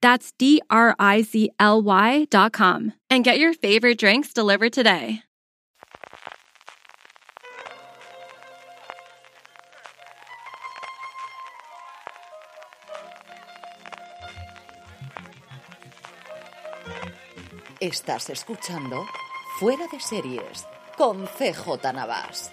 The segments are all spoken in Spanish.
That's D R I Z L Y dot com. and get your favorite drinks delivered today. Estás escuchando Fuera de Series con CJ Navas.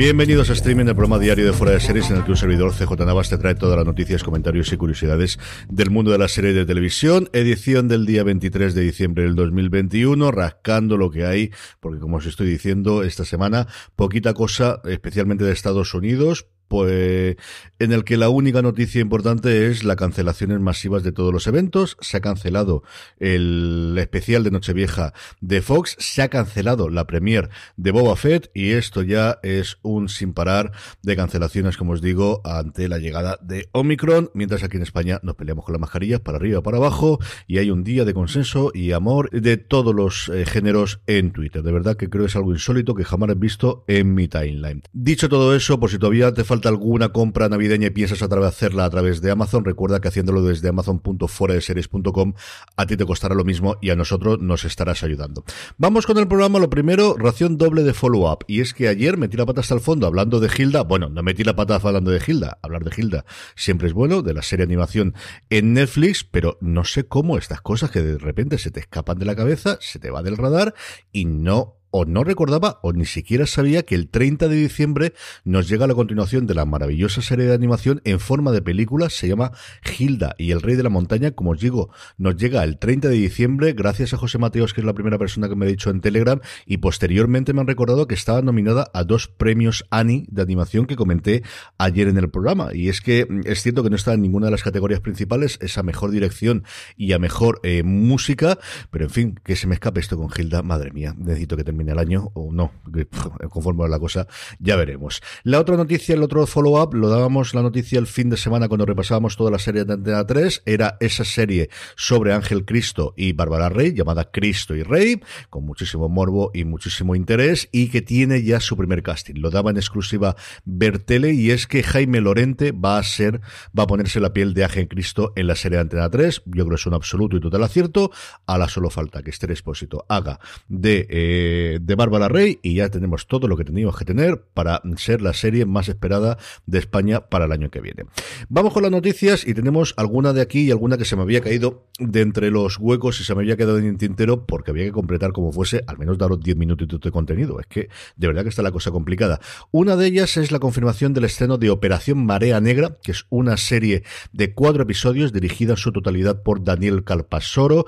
Bienvenidos a Streaming, el programa diario de Fuera de Series, en el que un servidor CJ Navas te trae todas las noticias, comentarios y curiosidades del mundo de la serie de televisión. Edición del día 23 de diciembre del 2021, rascando lo que hay, porque como os estoy diciendo esta semana, poquita cosa, especialmente de Estados Unidos, pues en el que la única noticia importante es las cancelaciones masivas de todos los eventos. Se ha cancelado el especial de Nochevieja de Fox, se ha cancelado la premier de Boba Fett y esto ya es un sin parar de cancelaciones, como os digo, ante la llegada de Omicron, mientras aquí en España nos peleamos con las mascarillas para arriba, para abajo y hay un día de consenso y amor de todos los eh, géneros en Twitter. De verdad que creo que es algo insólito que jamás he visto en mi timeline. Dicho todo eso, por si todavía te falta alguna compra navideña y piensas a hacerla a través de Amazon, recuerda que haciéndolo desde amazon.foradeseries.com a ti te costará lo mismo y a nosotros nos estarás ayudando. Vamos con el programa, lo primero, ración doble de follow-up. Y es que ayer metí la pata hasta el fondo hablando de Hilda. Bueno, no metí la pata hablando de Hilda. Hablar de Hilda siempre es bueno, de la serie animación en Netflix, pero no sé cómo estas cosas que de repente se te escapan de la cabeza, se te va del radar y no o no recordaba o ni siquiera sabía que el 30 de diciembre nos llega la continuación de la maravillosa serie de animación en forma de película, se llama Hilda y el Rey de la Montaña, como os digo, nos llega el 30 de diciembre gracias a José Mateos, que es la primera persona que me ha dicho en Telegram, y posteriormente me han recordado que estaba nominada a dos premios Annie de animación que comenté ayer en el programa, y es que mm, es cierto que no está en ninguna de las categorías principales, es a mejor dirección y a mejor eh, música, pero en fin, que se me escape esto con Hilda, madre mía, necesito que termine el año o no, conforme a la cosa, ya veremos. La otra noticia, el otro follow-up, lo dábamos la noticia el fin de semana cuando repasábamos toda la serie de Antena 3, era esa serie sobre Ángel Cristo y Bárbara Rey, llamada Cristo y Rey, con muchísimo morbo y muchísimo interés, y que tiene ya su primer casting. Lo daba en exclusiva Bertele, y es que Jaime Lorente va a ser, va a ponerse la piel de Ángel Cristo en la serie de Antena 3, yo creo que es un absoluto y total acierto, a la solo falta que Esther Expósito haga de eh, de, Bárbara Rey y ya tenemos todo lo que teníamos que tener para ser la serie más esperada de España para el año que viene. Vamos con las noticias y tenemos alguna de aquí y alguna que se me había caído de entre los huecos y se me había quedado en el tintero porque había que completar como fuese, al menos daros 10 minutitos de contenido. Es que de verdad que está la cosa complicada. Una de ellas es la confirmación del estreno de Operación Marea Negra, que es una serie de cuatro episodios dirigida en su totalidad por Daniel Calpasoro,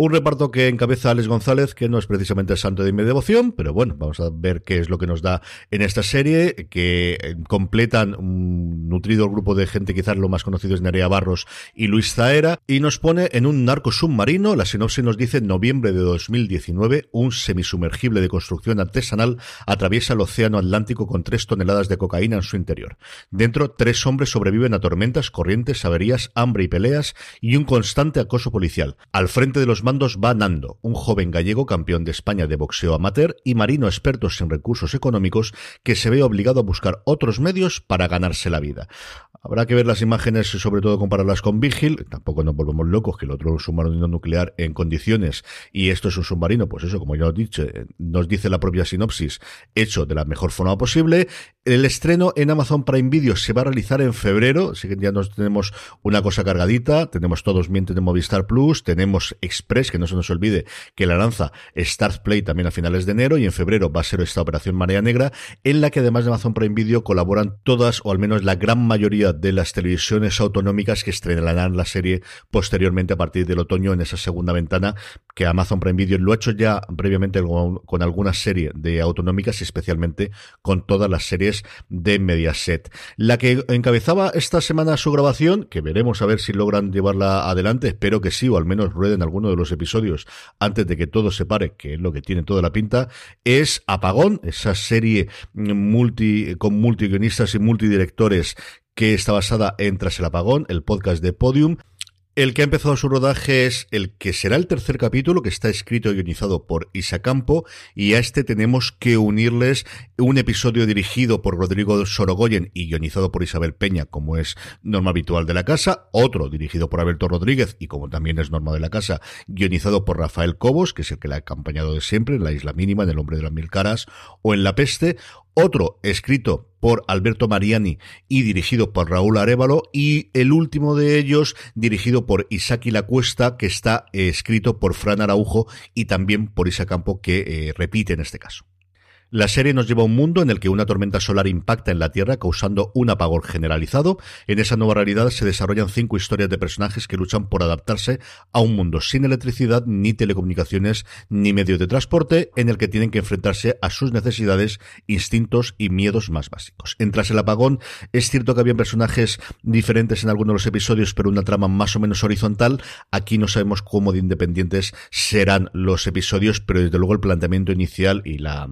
un reparto que encabeza Alex González, que no es precisamente el santo de mi devoción, pero bueno, vamos a ver qué es lo que nos da en esta serie, que eh, completan un nutrido grupo de gente, quizás lo más conocido es Nerea Barros y Luis Zaera, y nos pone en un narco submarino, la sinopsis nos dice noviembre de 2019, un semisumergible de construcción artesanal atraviesa el océano Atlántico con tres toneladas de cocaína en su interior. Dentro, tres hombres sobreviven a tormentas, corrientes, averías, hambre y peleas, y un constante acoso policial. Al frente de los va Nando, un joven gallego campeón de España de boxeo amateur y marino experto sin recursos económicos que se ve obligado a buscar otros medios para ganarse la vida. Habrá que ver las imágenes y sobre todo compararlas con Vigil. Tampoco nos volvemos locos que el otro es un submarino nuclear en condiciones y esto es un submarino, pues eso, como ya os he dicho, nos dice la propia sinopsis, hecho de la mejor forma posible. El estreno en Amazon Prime Video se va a realizar en febrero, así que ya nos tenemos una cosa cargadita, tenemos todos mientes de Movistar Plus, tenemos Express, que no se nos olvide que la lanza Start Play también a finales de enero y en febrero va a ser esta operación Marea Negra, en la que además de Amazon Prime Video colaboran todas o al menos la gran mayoría de las televisiones autonómicas que estrenarán la serie posteriormente a partir del otoño en esa segunda ventana que Amazon Prime Video lo ha hecho ya previamente con, alguna serie de autonómicas y especialmente con todas las series de Mediaset. La que encabezaba esta semana su grabación, que veremos a ver si logran llevarla adelante, espero que sí, o al menos rueden alguno de los episodios antes de que todo se pare, que es lo que tiene toda la pinta, es Apagón, esa serie multi, con multiguionistas y multidirectores que está basada en Tras el Apagón, el podcast de Podium, el que ha empezado su rodaje es el que será el tercer capítulo, que está escrito y guionizado por Isa Campo, y a este tenemos que unirles un episodio dirigido por Rodrigo Sorogoyen y guionizado por Isabel Peña, como es norma habitual de la casa, otro dirigido por Alberto Rodríguez y como también es norma de la casa, guionizado por Rafael Cobos, que es el que la ha acompañado de siempre en La Isla Mínima, en El Hombre de las Mil Caras o en La Peste, otro escrito por Alberto Mariani y dirigido por Raúl Arevalo y el último de ellos dirigido por Isaki Lacuesta que está eh, escrito por Fran Araujo y también por Isa Campo que eh, repite en este caso. La serie nos lleva a un mundo en el que una tormenta solar impacta en la Tierra causando un apagón generalizado. En esa nueva realidad se desarrollan cinco historias de personajes que luchan por adaptarse a un mundo sin electricidad, ni telecomunicaciones, ni medios de transporte, en el que tienen que enfrentarse a sus necesidades, instintos y miedos más básicos. En Tras el apagón, es cierto que había personajes diferentes en algunos de los episodios, pero una trama más o menos horizontal. Aquí no sabemos cómo de independientes serán los episodios, pero desde luego el planteamiento inicial y la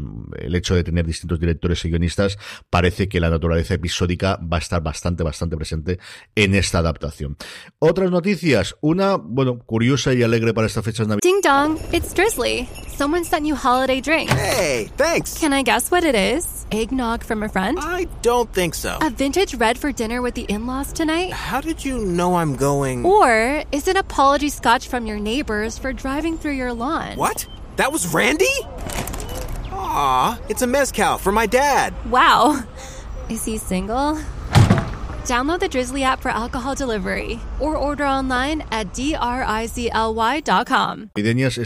el hecho de tener distintos directores y guionistas, parece que la naturaleza episódica va a estar bastante, bastante presente en esta adaptación. Otras noticias, una, bueno, curiosa y alegre para esta fecha navideñas. Ding dong, it's Drizzly. Someone sent you holiday drinks. Hey, thanks. Can I guess what it is? Eggnog from a friend? I don't think so. A vintage red for dinner with the in-laws tonight? How did you know I'm going? Or is it apology scotch from your neighbors for driving through your lawn? What? That was Randy? Aw, it's a mezcal for my dad. Wow. Is he single? Download the Drizzly app for alcohol delivery or order online at drizly.com.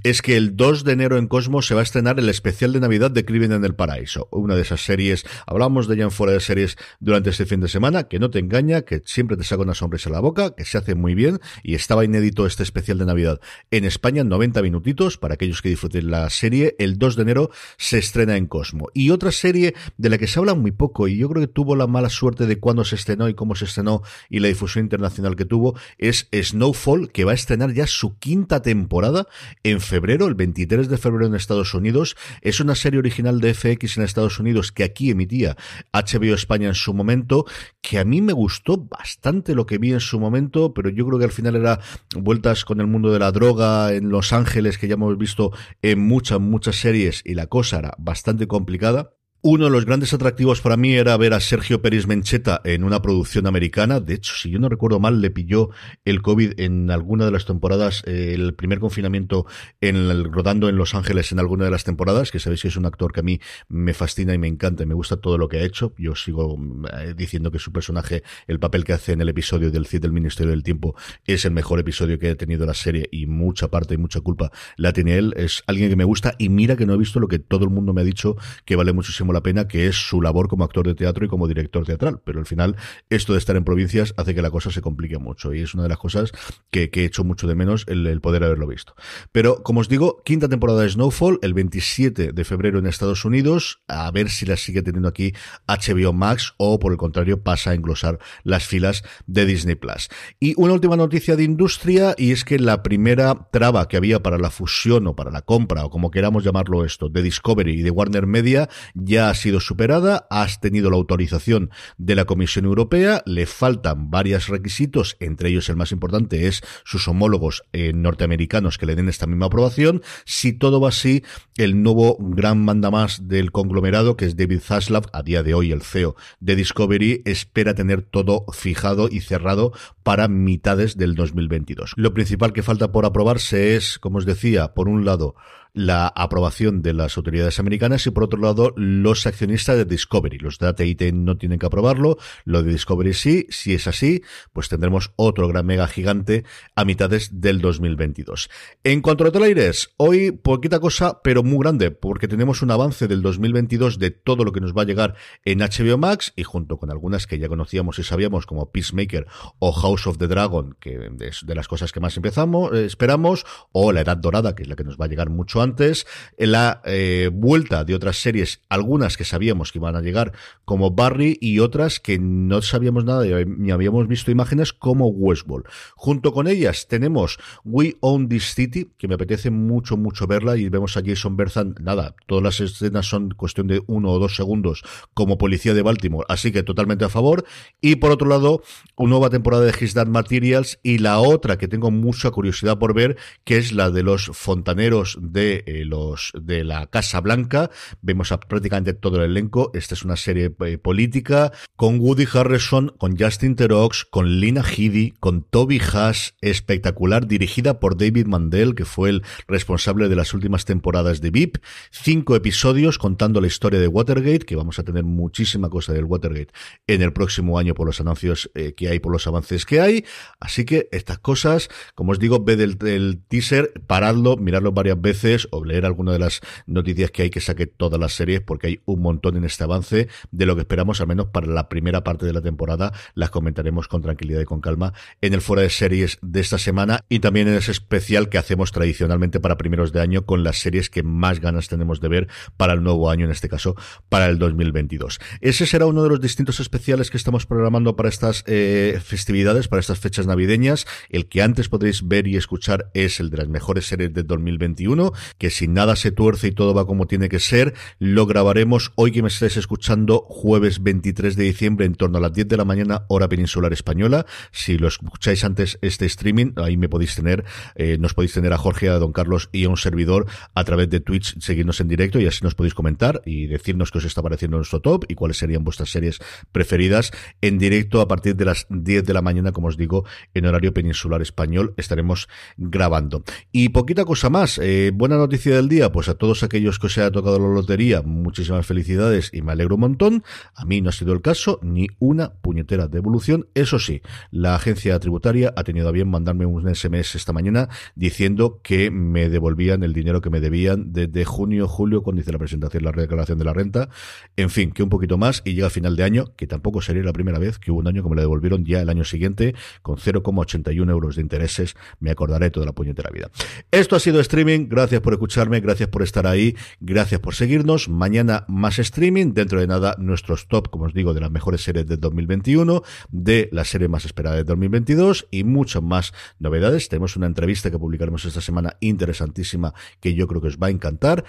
Es que el 2 de enero en Cosmos se va a estrenar el especial de Navidad de Crimen en el Paraíso, una de esas series, hablamos de ella en fuera de series durante este fin de semana, que no te engaña, que siempre te saca una sonrisa a la boca, que se hace muy bien y estaba inédito este especial de Navidad en España, 90 minutitos para aquellos que disfruten la serie, el 2 de enero se estrena en Cosmo. Y otra serie de la que se habla muy poco y yo creo que tuvo la mala suerte de cuándo se estrenó y cómo se estrenó y la difusión internacional que tuvo es Snowfall, que va a estrenar ya su quinta temporada en febrero, el 23 de febrero en Estados Unidos. Es una serie original de FX en Estados Unidos que aquí emitía HBO España en su momento, que a mí me gustó bastante lo que vi en su momento, pero yo creo que al final era vueltas con el mundo de la droga en Los Ángeles, que ya hemos visto en muchas, muchas series, y la cosa era bastante complicada. Uno de los grandes atractivos para mí era ver a Sergio Pérez Mencheta en una producción americana. De hecho, si yo no recuerdo mal, le pilló el COVID en alguna de las temporadas, eh, el primer confinamiento en el, rodando en Los Ángeles en alguna de las temporadas, que sabéis que es un actor que a mí me fascina y me encanta y me gusta todo lo que ha hecho. Yo sigo eh, diciendo que su personaje, el papel que hace en el episodio del CID del Ministerio del Tiempo, es el mejor episodio que ha tenido la serie y mucha parte y mucha culpa la tiene él. Es alguien que me gusta y mira que no he visto lo que todo el mundo me ha dicho que vale muchísimo la pena, que es su labor como actor de teatro y como director teatral. Pero al final, esto de estar en provincias hace que la cosa se complique mucho. Y es una de las cosas que, he hecho mucho de menos el, poder haberlo visto. Pero, como os digo, quinta temporada de Snowfall, el 27 de febrero en Estados Unidos. A ver si la sigue teniendo aquí HBO Max o, por el contrario, pasa a englosar las filas de Disney Plus. Y una última noticia de industria, y es que la primera traba que había para la fusión o para la compra, o como queramos llamarlo esto, de Discovery y de Warner Media, ya ha sido superada, has tenido la autorización de la Comisión Europea, le faltan varios requisitos, entre ellos el más importante es sus homólogos eh, norteamericanos que le den esta misma aprobación. Si todo va así, el nuevo gran mandamás del conglomerado, que es David Zaslav, a día de hoy el CEO de Discovery, espera tener todo fijado y cerrado para mitades del 2022. Lo principal que falta por aprobarse es, como os decía, por un lado, la aprobación de las autoridades americanas y por otro lado los accionistas de Discovery. Los de AT&T no tienen que aprobarlo, lo de Discovery sí. Si es así, pues tendremos otro gran mega gigante a mitades del 2022. En cuanto a aires, hoy poquita cosa, pero muy grande, porque tenemos un avance del 2022 de todo lo que nos va a llegar en HBO Max y junto con algunas que ya conocíamos y sabíamos como Peacemaker o House of the Dragon, que es de las cosas que más empezamos, eh, esperamos, o La Edad Dorada, que es la que nos va a llegar mucho antes, la eh, vuelta de otras series, algunas que sabíamos que iban a llegar, como Barry, y otras que no sabíamos nada ni habíamos visto imágenes, como Westworld. Junto con ellas tenemos We Own This City, que me apetece mucho, mucho verla, y vemos a Jason Bertham, nada, todas las escenas son cuestión de uno o dos segundos como policía de Baltimore, así que totalmente a favor. Y por otro lado, una nueva temporada de His Dark Materials y la otra que tengo mucha curiosidad por ver, que es la de los fontaneros de eh, los de la Casa Blanca. Vemos prácticamente todo el elenco. Esta es una serie eh, política con Woody Harrison, con Justin Terox, con Lina Headey, con Toby Haas, espectacular, dirigida por David Mandel, que fue el responsable de las últimas temporadas de VIP. Cinco episodios contando la historia de Watergate, que vamos a tener muchísima cosa del Watergate en el próximo año por los anuncios eh, que hay, por los avances que hay. Así que estas cosas, como os digo, ve del, del teaser, paradlo, miradlo varias veces o leer alguna de las noticias que hay que saque todas las series porque hay un montón en este avance de lo que esperamos, al menos para la primera parte de la temporada. Las comentaremos con tranquilidad y con calma en el fuera de series de esta semana y también en ese especial que hacemos tradicionalmente para primeros de año con las series que más ganas tenemos de ver para el nuevo año, en este caso para el 2022. Ese será uno de los distintos especiales que estamos programando para estas eh, festividades, para estas fechas navideñas. El que antes podréis ver y escuchar es el de las mejores series de 2021 que si nada se tuerce y todo va como tiene que ser, lo grabaremos hoy que me estáis escuchando, jueves 23 de diciembre, en torno a las 10 de la mañana, hora peninsular española. Si lo escucháis antes este streaming, ahí me podéis tener, eh, nos podéis tener a Jorge, a Don Carlos y a un servidor a través de Twitch, seguirnos en directo y así nos podéis comentar y decirnos qué os está pareciendo nuestro top y cuáles serían vuestras series preferidas en directo a partir de las 10 de la mañana, como os digo, en horario peninsular español, estaremos grabando. Y poquita cosa más, eh, buena noticia del día, pues a todos aquellos que os haya tocado la lotería, muchísimas felicidades y me alegro un montón. A mí no ha sido el caso, ni una puñetera devolución. Eso sí, la agencia tributaria ha tenido a bien mandarme un SMS esta mañana diciendo que me devolvían el dinero que me debían desde junio, julio, cuando hice la presentación, la declaración de la renta. En fin, que un poquito más y llega a final de año, que tampoco sería la primera vez que hubo un año que me lo devolvieron ya el año siguiente con 0,81 euros de intereses. Me acordaré toda la puñetera vida. Esto ha sido streaming. Gracias por escucharme, gracias por estar ahí, gracias por seguirnos. Mañana más streaming, dentro de nada nuestros top, como os digo, de las mejores series del 2021, de la serie más esperada de 2022 y muchas más novedades. Tenemos una entrevista que publicaremos esta semana interesantísima que yo creo que os va a encantar.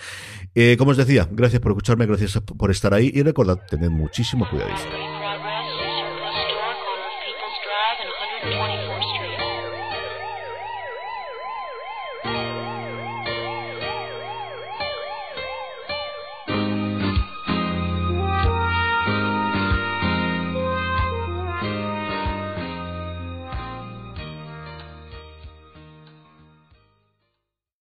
Eh, como os decía, gracias por escucharme, gracias por estar ahí y recordad, tened muchísimo cuidado.